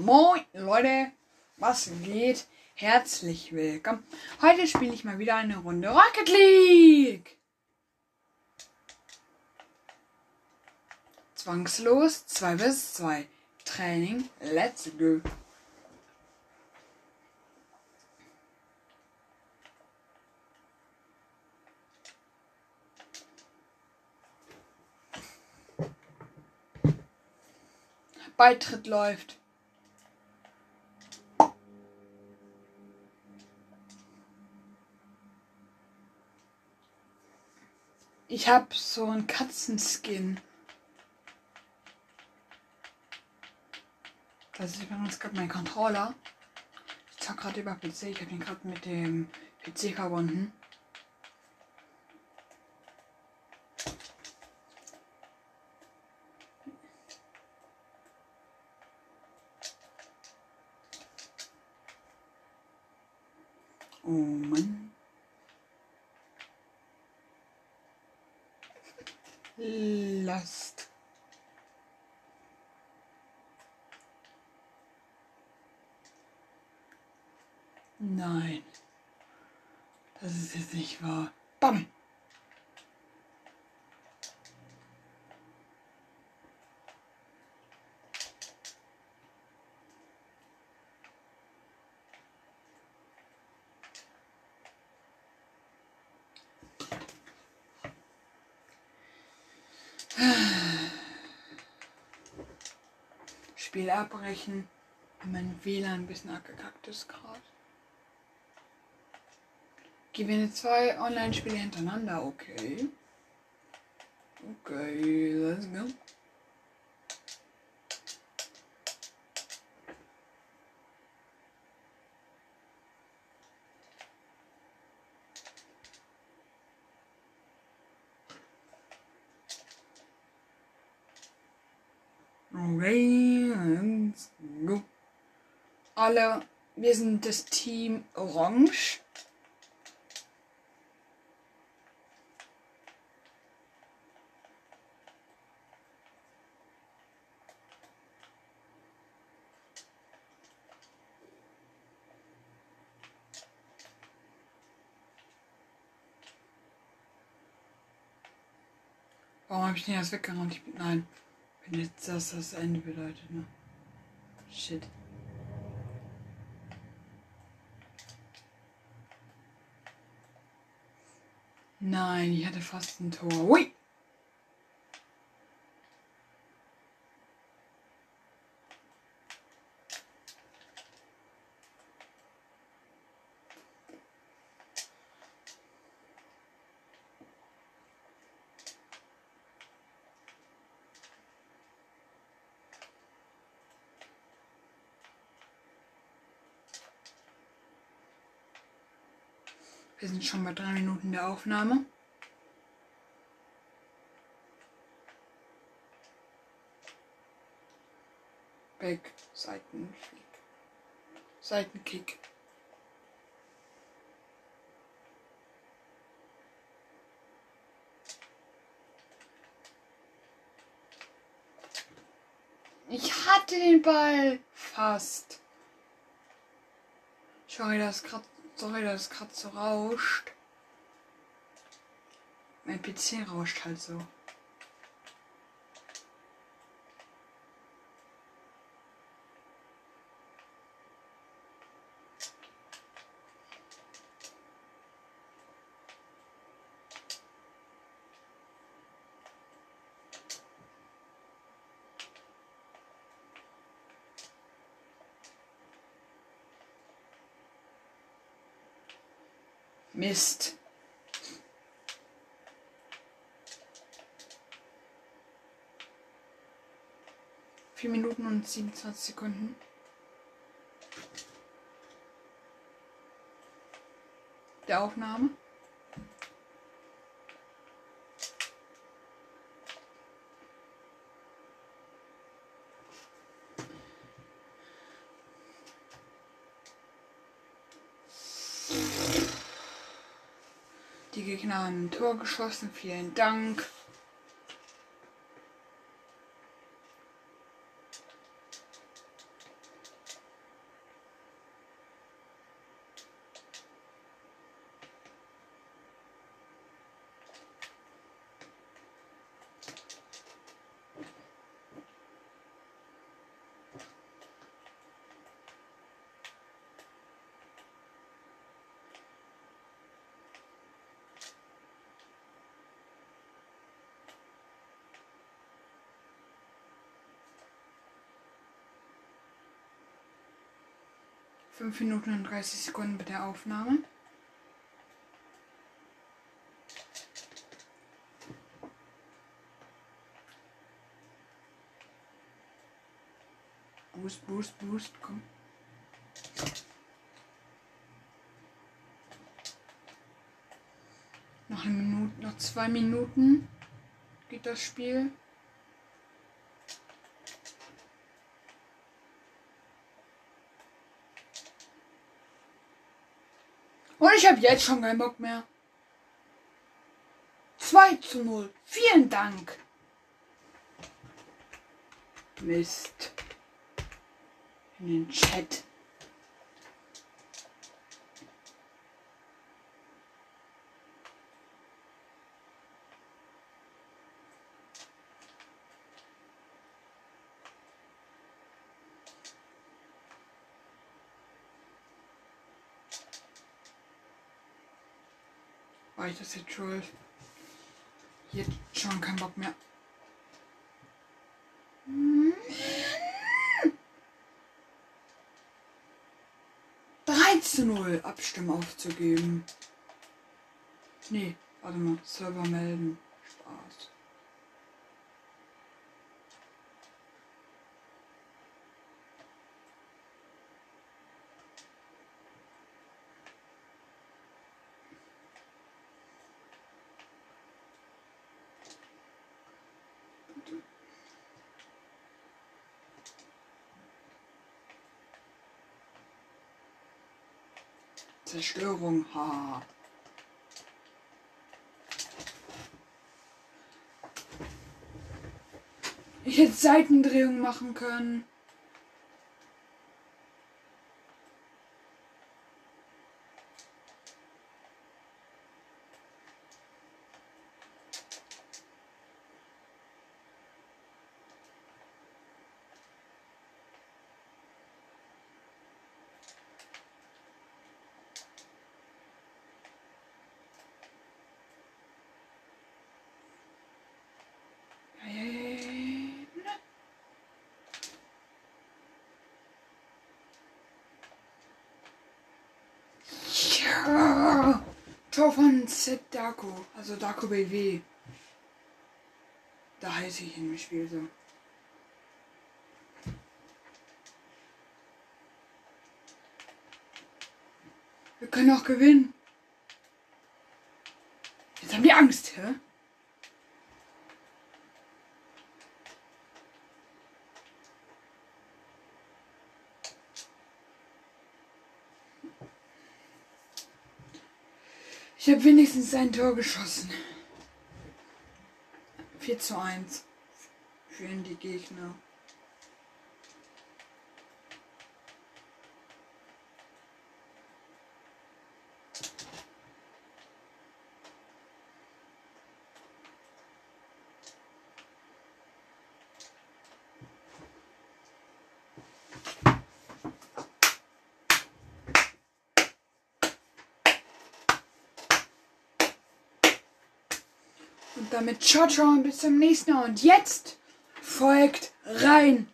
Moin Leute, was geht? Herzlich willkommen. Heute spiele ich mal wieder eine Runde Rocket League. Zwangslos 2 bis 2. Training, let's go. Beitritt läuft. Ich hab so einen Katzenskin. Das ist übrigens gerade mein Controller. Ich zock gerade über PC. Ich habe ihn gerade mit dem PC verbunden. Last. Nein. Das ist jetzt nicht wahr. Bam. Spiel abbrechen. Mein WLAN ein bisschen abgekackt ist gerade. Gewinne zwei Online-Spiele hintereinander, okay. Okay, let's go. Okay, let's go. Alle, wir sind das Team Orange. Warum habe ich den erst weggerannt? Ich bin, nein. Wenn jetzt das das Ende bedeutet, ne? Shit. Nein, ich hatte fast ein Tor. Ui! Wir sind schon bei drei Minuten der Aufnahme. Back, Seitenkick. Seitenkick. Ich hatte den Ball fast. Sorry, das gerade Sorry, dass es gerade so rauscht. Mein PC rauscht halt so. Mist. Vier Minuten und 27 Sekunden. Der Aufnahme. Die Gegner haben ein Tor geschossen. Vielen Dank. 5 Minuten und 30 Sekunden mit der Aufnahme. Boost, Boost, Boost, komm. Noch eine Minute, noch zwei Minuten geht das Spiel. Und ich habe jetzt schon keinen Bock mehr. 2 zu 0. Vielen Dank. Mist. In den Chat. War ich das jetzt schuld? Jetzt schon kein Bock mehr. zu 0 Abstimmen aufzugeben. Nee, warte mal. Server melden. Zerstörung, ha. Ich hätte Seitendrehung machen können. Tor von Z Darko, also Darko BW. Da heiße ich in dem Spiel so. Wir können auch gewinnen. Jetzt haben die Angst, hä? Ich habe wenigstens ein Tor geschossen. 4 zu 1 für die Gegner. Und damit ciao, ciao und bis zum nächsten Mal. Und jetzt folgt rein.